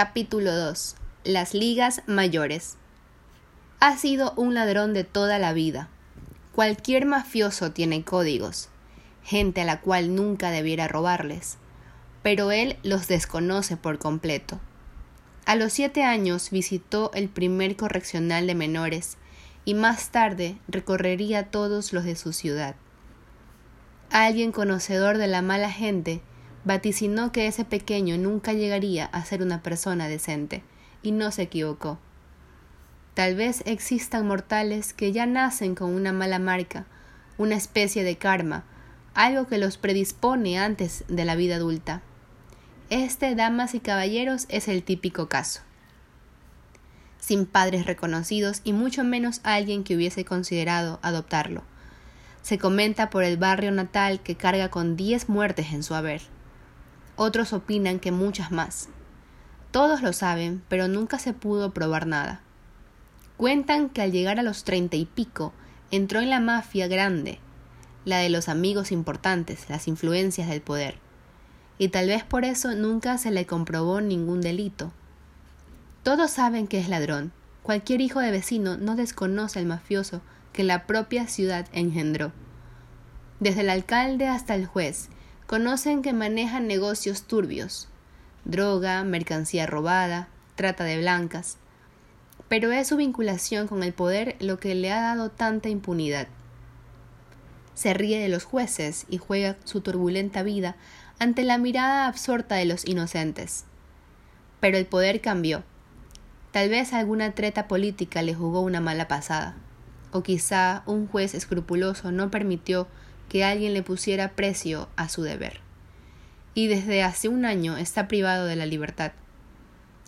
Capítulo 2. Las ligas mayores. Ha sido un ladrón de toda la vida. Cualquier mafioso tiene códigos, gente a la cual nunca debiera robarles, pero él los desconoce por completo. A los siete años visitó el primer correccional de menores y más tarde recorrería todos los de su ciudad. Alguien conocedor de la mala gente vaticinó que ese pequeño nunca llegaría a ser una persona decente, y no se equivocó. Tal vez existan mortales que ya nacen con una mala marca, una especie de karma, algo que los predispone antes de la vida adulta. Este, damas y caballeros, es el típico caso. Sin padres reconocidos y mucho menos alguien que hubiese considerado adoptarlo. Se comenta por el barrio natal que carga con diez muertes en su haber otros opinan que muchas más. Todos lo saben, pero nunca se pudo probar nada. Cuentan que al llegar a los treinta y pico entró en la mafia grande, la de los amigos importantes, las influencias del poder, y tal vez por eso nunca se le comprobó ningún delito. Todos saben que es ladrón. Cualquier hijo de vecino no desconoce al mafioso que la propia ciudad engendró. Desde el alcalde hasta el juez, conocen que manejan negocios turbios, droga, mercancía robada, trata de blancas, pero es su vinculación con el poder lo que le ha dado tanta impunidad. Se ríe de los jueces y juega su turbulenta vida ante la mirada absorta de los inocentes. Pero el poder cambió. Tal vez alguna treta política le jugó una mala pasada, o quizá un juez escrupuloso no permitió que alguien le pusiera precio a su deber. Y desde hace un año está privado de la libertad.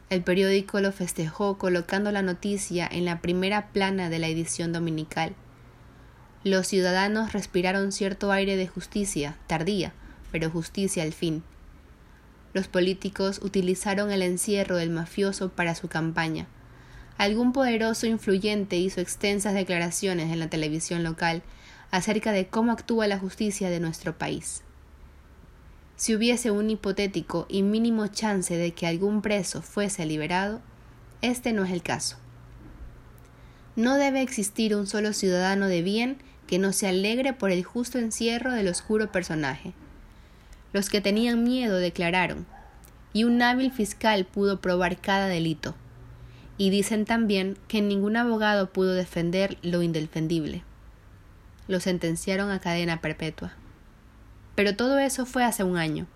El periódico lo festejó colocando la noticia en la primera plana de la edición dominical. Los ciudadanos respiraron cierto aire de justicia, tardía, pero justicia al fin. Los políticos utilizaron el encierro del mafioso para su campaña. Algún poderoso influyente hizo extensas declaraciones en la televisión local acerca de cómo actúa la justicia de nuestro país. Si hubiese un hipotético y mínimo chance de que algún preso fuese liberado, este no es el caso. No debe existir un solo ciudadano de bien que no se alegre por el justo encierro del oscuro personaje. Los que tenían miedo declararon, y un hábil fiscal pudo probar cada delito. Y dicen también que ningún abogado pudo defender lo indefendible lo sentenciaron a cadena perpetua. Pero todo eso fue hace un año.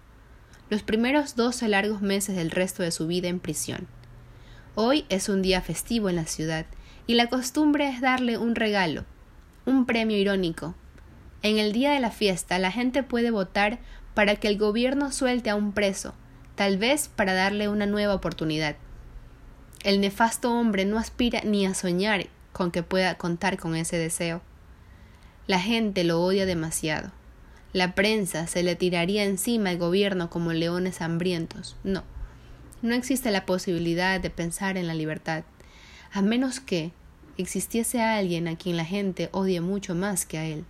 Los primeros doce largos meses del resto de su vida en prisión. Hoy es un día festivo en la ciudad, y la costumbre es darle un regalo, un premio irónico. En el día de la fiesta la gente puede votar para que el gobierno suelte a un preso, tal vez para darle una nueva oportunidad. El nefasto hombre no aspira ni a soñar con que pueda contar con ese deseo. La gente lo odia demasiado. La prensa se le tiraría encima al gobierno como leones hambrientos. No, no existe la posibilidad de pensar en la libertad, a menos que existiese alguien a quien la gente odie mucho más que a él.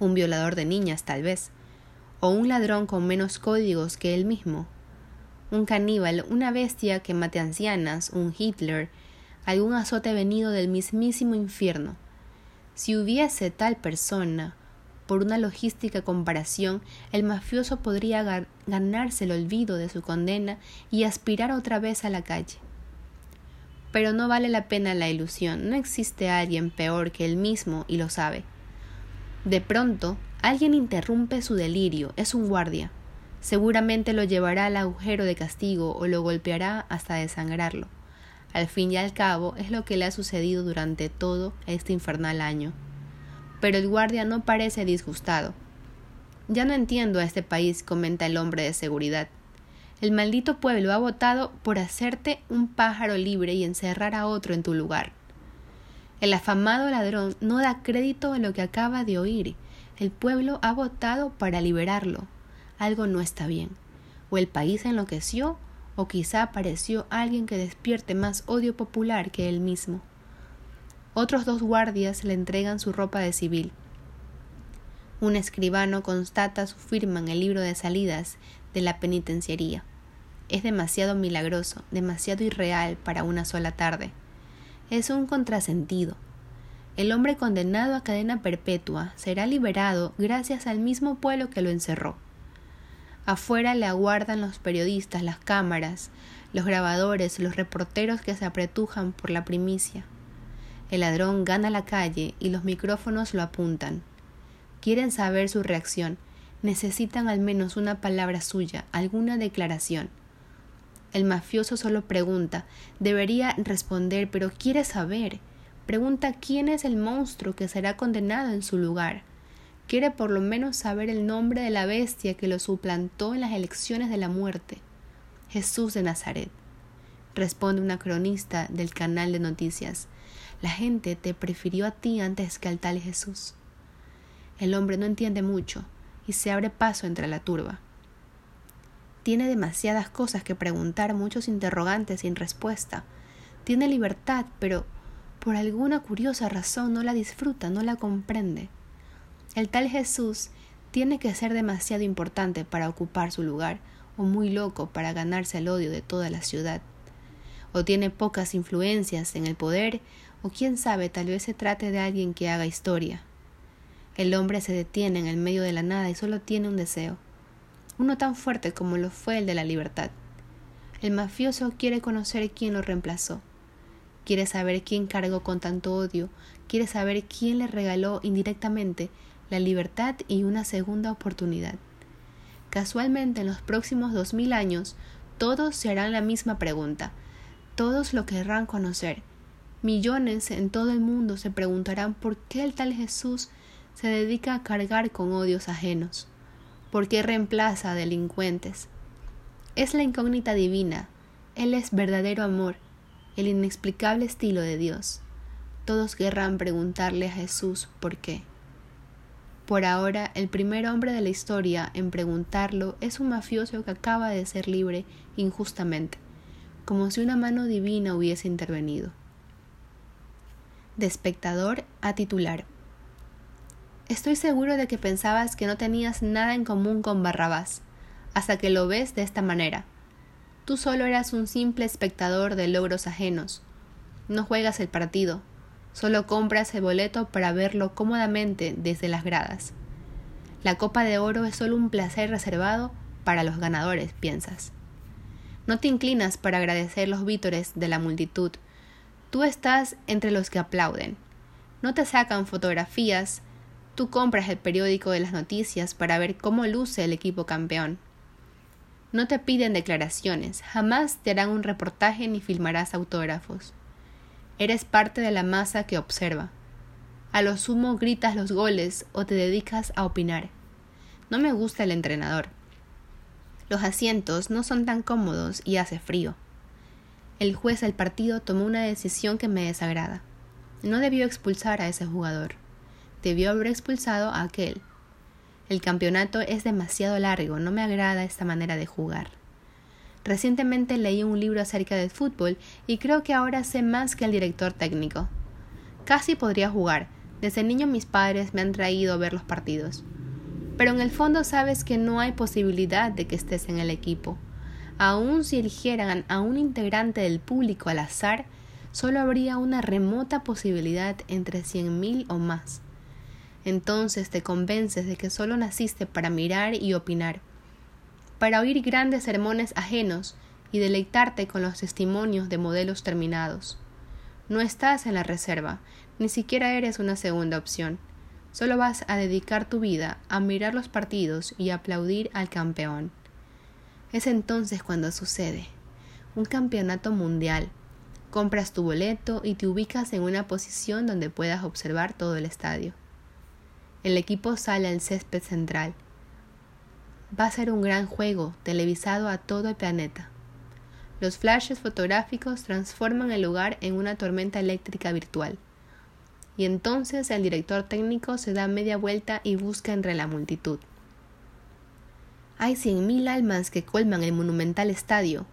Un violador de niñas, tal vez, o un ladrón con menos códigos que él mismo, un caníbal, una bestia que mate ancianas, un Hitler, algún azote venido del mismísimo infierno, si hubiese tal persona, por una logística comparación, el mafioso podría ganarse el olvido de su condena y aspirar otra vez a la calle. Pero no vale la pena la ilusión, no existe alguien peor que él mismo y lo sabe. De pronto, alguien interrumpe su delirio, es un guardia. Seguramente lo llevará al agujero de castigo o lo golpeará hasta desangrarlo. Al fin y al cabo es lo que le ha sucedido durante todo este infernal año. Pero el guardia no parece disgustado. Ya no entiendo a este país, comenta el hombre de seguridad. El maldito pueblo ha votado por hacerte un pájaro libre y encerrar a otro en tu lugar. El afamado ladrón no da crédito a lo que acaba de oír. El pueblo ha votado para liberarlo. Algo no está bien. O el país enloqueció o quizá apareció alguien que despierte más odio popular que él mismo. Otros dos guardias le entregan su ropa de civil. Un escribano constata su firma en el libro de salidas de la penitenciaría. es demasiado milagroso, demasiado irreal para una sola tarde. Es un contrasentido. El hombre condenado a cadena perpetua será liberado gracias al mismo pueblo que lo encerró. Afuera le aguardan los periodistas, las cámaras, los grabadores, los reporteros que se apretujan por la primicia. El ladrón gana la calle y los micrófonos lo apuntan. Quieren saber su reacción, necesitan al menos una palabra suya, alguna declaración. El mafioso solo pregunta, debería responder, pero quiere saber. Pregunta quién es el monstruo que será condenado en su lugar. Quiere por lo menos saber el nombre de la bestia que lo suplantó en las elecciones de la muerte. Jesús de Nazaret. Responde una cronista del canal de noticias. La gente te prefirió a ti antes que al tal Jesús. El hombre no entiende mucho y se abre paso entre la turba. Tiene demasiadas cosas que preguntar, muchos interrogantes sin respuesta. Tiene libertad, pero por alguna curiosa razón no la disfruta, no la comprende. El tal Jesús tiene que ser demasiado importante para ocupar su lugar, o muy loco para ganarse el odio de toda la ciudad. O tiene pocas influencias en el poder, o quién sabe, tal vez se trate de alguien que haga historia. El hombre se detiene en el medio de la nada y solo tiene un deseo, uno tan fuerte como lo fue el de la libertad. El mafioso quiere conocer quién lo reemplazó, quiere saber quién cargó con tanto odio, quiere saber quién le regaló indirectamente la libertad y una segunda oportunidad. Casualmente en los próximos dos mil años todos se harán la misma pregunta, todos lo querrán conocer. Millones en todo el mundo se preguntarán por qué el tal Jesús se dedica a cargar con odios ajenos, por qué reemplaza a delincuentes. Es la incógnita divina, Él es verdadero amor, el inexplicable estilo de Dios. Todos querrán preguntarle a Jesús por qué. Por ahora, el primer hombre de la historia en preguntarlo es un mafioso que acaba de ser libre injustamente, como si una mano divina hubiese intervenido. De espectador a titular. Estoy seguro de que pensabas que no tenías nada en común con Barrabás, hasta que lo ves de esta manera. Tú solo eras un simple espectador de logros ajenos. No juegas el partido, Solo compras el boleto para verlo cómodamente desde las gradas. La copa de oro es solo un placer reservado para los ganadores, piensas. No te inclinas para agradecer los vítores de la multitud. Tú estás entre los que aplauden. No te sacan fotografías. Tú compras el periódico de las noticias para ver cómo luce el equipo campeón. No te piden declaraciones, jamás te harán un reportaje ni filmarás autógrafos. Eres parte de la masa que observa. A lo sumo gritas los goles o te dedicas a opinar. No me gusta el entrenador. Los asientos no son tan cómodos y hace frío. El juez del partido tomó una decisión que me desagrada. No debió expulsar a ese jugador. Debió haber expulsado a aquel. El campeonato es demasiado largo, no me agrada esta manera de jugar. Recientemente leí un libro acerca del fútbol y creo que ahora sé más que el director técnico. Casi podría jugar. Desde niño mis padres me han traído a ver los partidos. Pero en el fondo sabes que no hay posibilidad de que estés en el equipo. Aun si eligieran a un integrante del público al azar, solo habría una remota posibilidad entre cien mil o más. Entonces te convences de que solo naciste para mirar y opinar para oír grandes sermones ajenos y deleitarte con los testimonios de modelos terminados. No estás en la reserva, ni siquiera eres una segunda opción. Solo vas a dedicar tu vida a mirar los partidos y aplaudir al campeón. Es entonces cuando sucede. Un campeonato mundial. Compras tu boleto y te ubicas en una posición donde puedas observar todo el estadio. El equipo sale al césped central Va a ser un gran juego, televisado a todo el planeta. Los flashes fotográficos transforman el lugar en una tormenta eléctrica virtual. Y entonces el director técnico se da media vuelta y busca entre la multitud. Hay cien mil almas que colman el monumental estadio.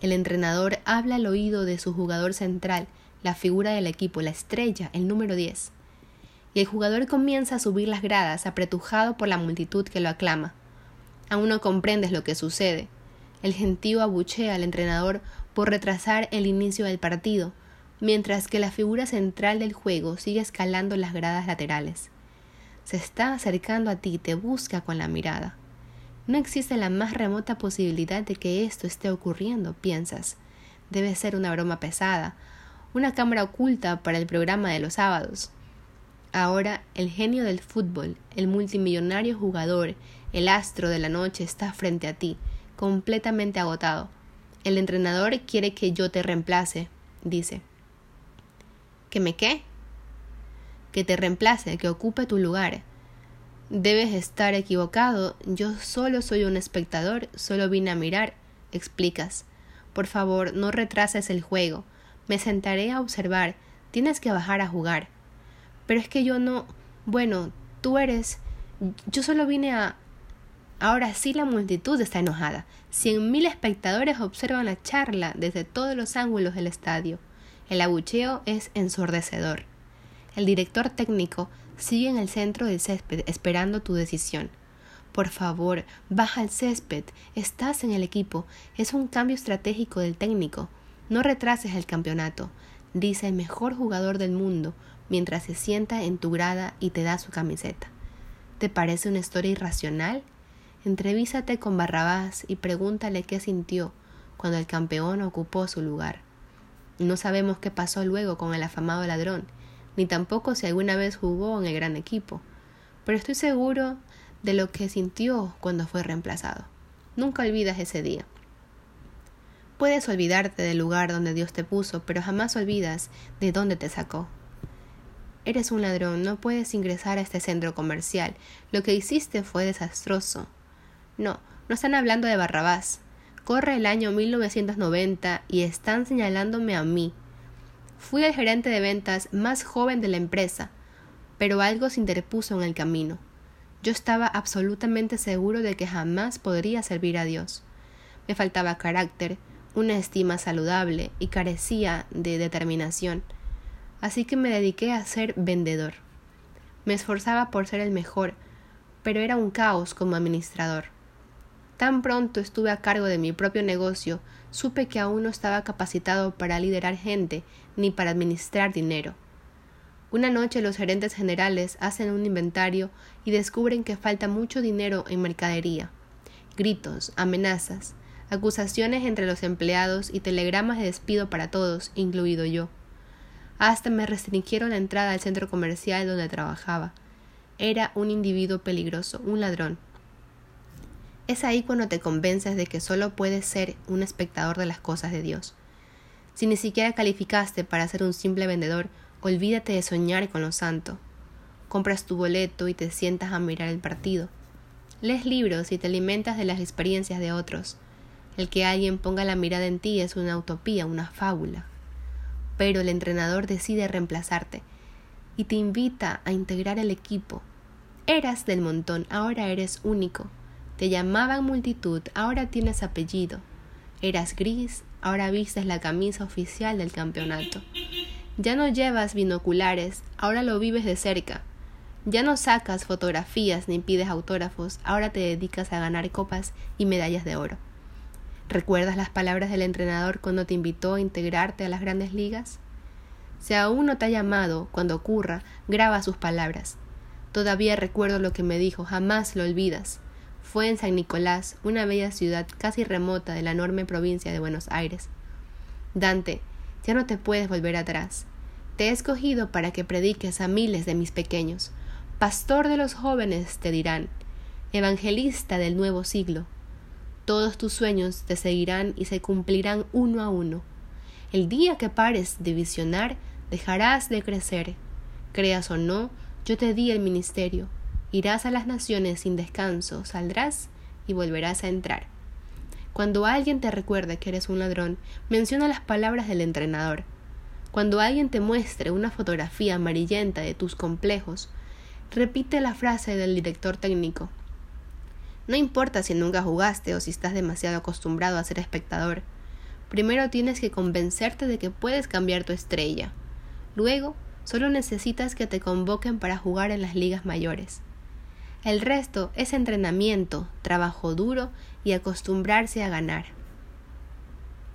El entrenador habla al oído de su jugador central, la figura del equipo, la estrella, el número 10. Y el jugador comienza a subir las gradas, apretujado por la multitud que lo aclama. Aún no comprendes lo que sucede. El gentío abuchea al entrenador por retrasar el inicio del partido, mientras que la figura central del juego sigue escalando las gradas laterales. Se está acercando a ti te busca con la mirada. No existe la más remota posibilidad de que esto esté ocurriendo, piensas. Debe ser una broma pesada, una cámara oculta para el programa de los sábados. Ahora el genio del fútbol, el multimillonario jugador, el astro de la noche está frente a ti, completamente agotado. El entrenador quiere que yo te reemplace, dice. ¿Que me qué? Que te reemplace, que ocupe tu lugar. Debes estar equivocado. Yo solo soy un espectador, solo vine a mirar, explicas. Por favor, no retrases el juego. Me sentaré a observar. Tienes que bajar a jugar. Pero es que yo no. Bueno, tú eres. Yo solo vine a. Ahora sí la multitud está enojada. Cien mil espectadores observan la charla desde todos los ángulos del estadio. El abucheo es ensordecedor. El director técnico sigue en el centro del césped esperando tu decisión. Por favor, baja al césped. Estás en el equipo. Es un cambio estratégico del técnico. No retrases el campeonato, dice el mejor jugador del mundo mientras se sienta en tu grada y te da su camiseta. ¿Te parece una historia irracional? Entrevísate con Barrabás y pregúntale qué sintió cuando el campeón ocupó su lugar. No sabemos qué pasó luego con el afamado ladrón, ni tampoco si alguna vez jugó en el gran equipo, pero estoy seguro de lo que sintió cuando fue reemplazado. Nunca olvidas ese día. Puedes olvidarte del lugar donde Dios te puso, pero jamás olvidas de dónde te sacó. Eres un ladrón, no puedes ingresar a este centro comercial. Lo que hiciste fue desastroso. No, no están hablando de Barrabás. Corre el año 1990 y están señalándome a mí, Fui el gerente de ventas más joven de la empresa, pero algo se interpuso en el camino. Yo estaba absolutamente seguro de que jamás podría servir a Dios. Me faltaba carácter, una estima saludable y carecía de determinación. Así que me dediqué a ser vendedor. Me esforzaba por ser el mejor, pero era un caos como administrador. Tan pronto estuve a cargo de mi propio negocio, supe que aún no estaba capacitado para liderar gente ni para administrar dinero. Una noche los gerentes generales hacen un inventario y descubren que falta mucho dinero en mercadería. Gritos, amenazas, acusaciones entre los empleados y telegramas de despido para todos, incluido yo. Hasta me restringieron la entrada al centro comercial donde trabajaba. Era un individuo peligroso, un ladrón. Es ahí cuando te convences de que solo puedes ser un espectador de las cosas de Dios. Si ni siquiera calificaste para ser un simple vendedor, olvídate de soñar con lo santo. Compras tu boleto y te sientas a mirar el partido. Lees libros y te alimentas de las experiencias de otros. El que alguien ponga la mirada en ti es una utopía, una fábula. Pero el entrenador decide reemplazarte y te invita a integrar el equipo. Eras del montón, ahora eres único. Te llamaban multitud, ahora tienes apellido. Eras gris, ahora vistes la camisa oficial del campeonato. Ya no llevas binoculares, ahora lo vives de cerca. Ya no sacas fotografías ni pides autógrafos, ahora te dedicas a ganar copas y medallas de oro. ¿Recuerdas las palabras del entrenador cuando te invitó a integrarte a las grandes ligas? Si aún no te ha llamado, cuando ocurra, graba sus palabras. Todavía recuerdo lo que me dijo, jamás lo olvidas. Fue en San Nicolás, una bella ciudad casi remota de la enorme provincia de Buenos Aires. Dante, ya no te puedes volver atrás. Te he escogido para que prediques a miles de mis pequeños. Pastor de los jóvenes, te dirán. Evangelista del nuevo siglo. Todos tus sueños te seguirán y se cumplirán uno a uno. El día que pares de visionar, dejarás de crecer. Creas o no, yo te di el ministerio Irás a las naciones sin descanso, saldrás y volverás a entrar. Cuando alguien te recuerde que eres un ladrón, menciona las palabras del entrenador. Cuando alguien te muestre una fotografía amarillenta de tus complejos, repite la frase del director técnico. No importa si nunca jugaste o si estás demasiado acostumbrado a ser espectador. Primero tienes que convencerte de que puedes cambiar tu estrella. Luego, solo necesitas que te convoquen para jugar en las ligas mayores. El resto es entrenamiento, trabajo duro y acostumbrarse a ganar.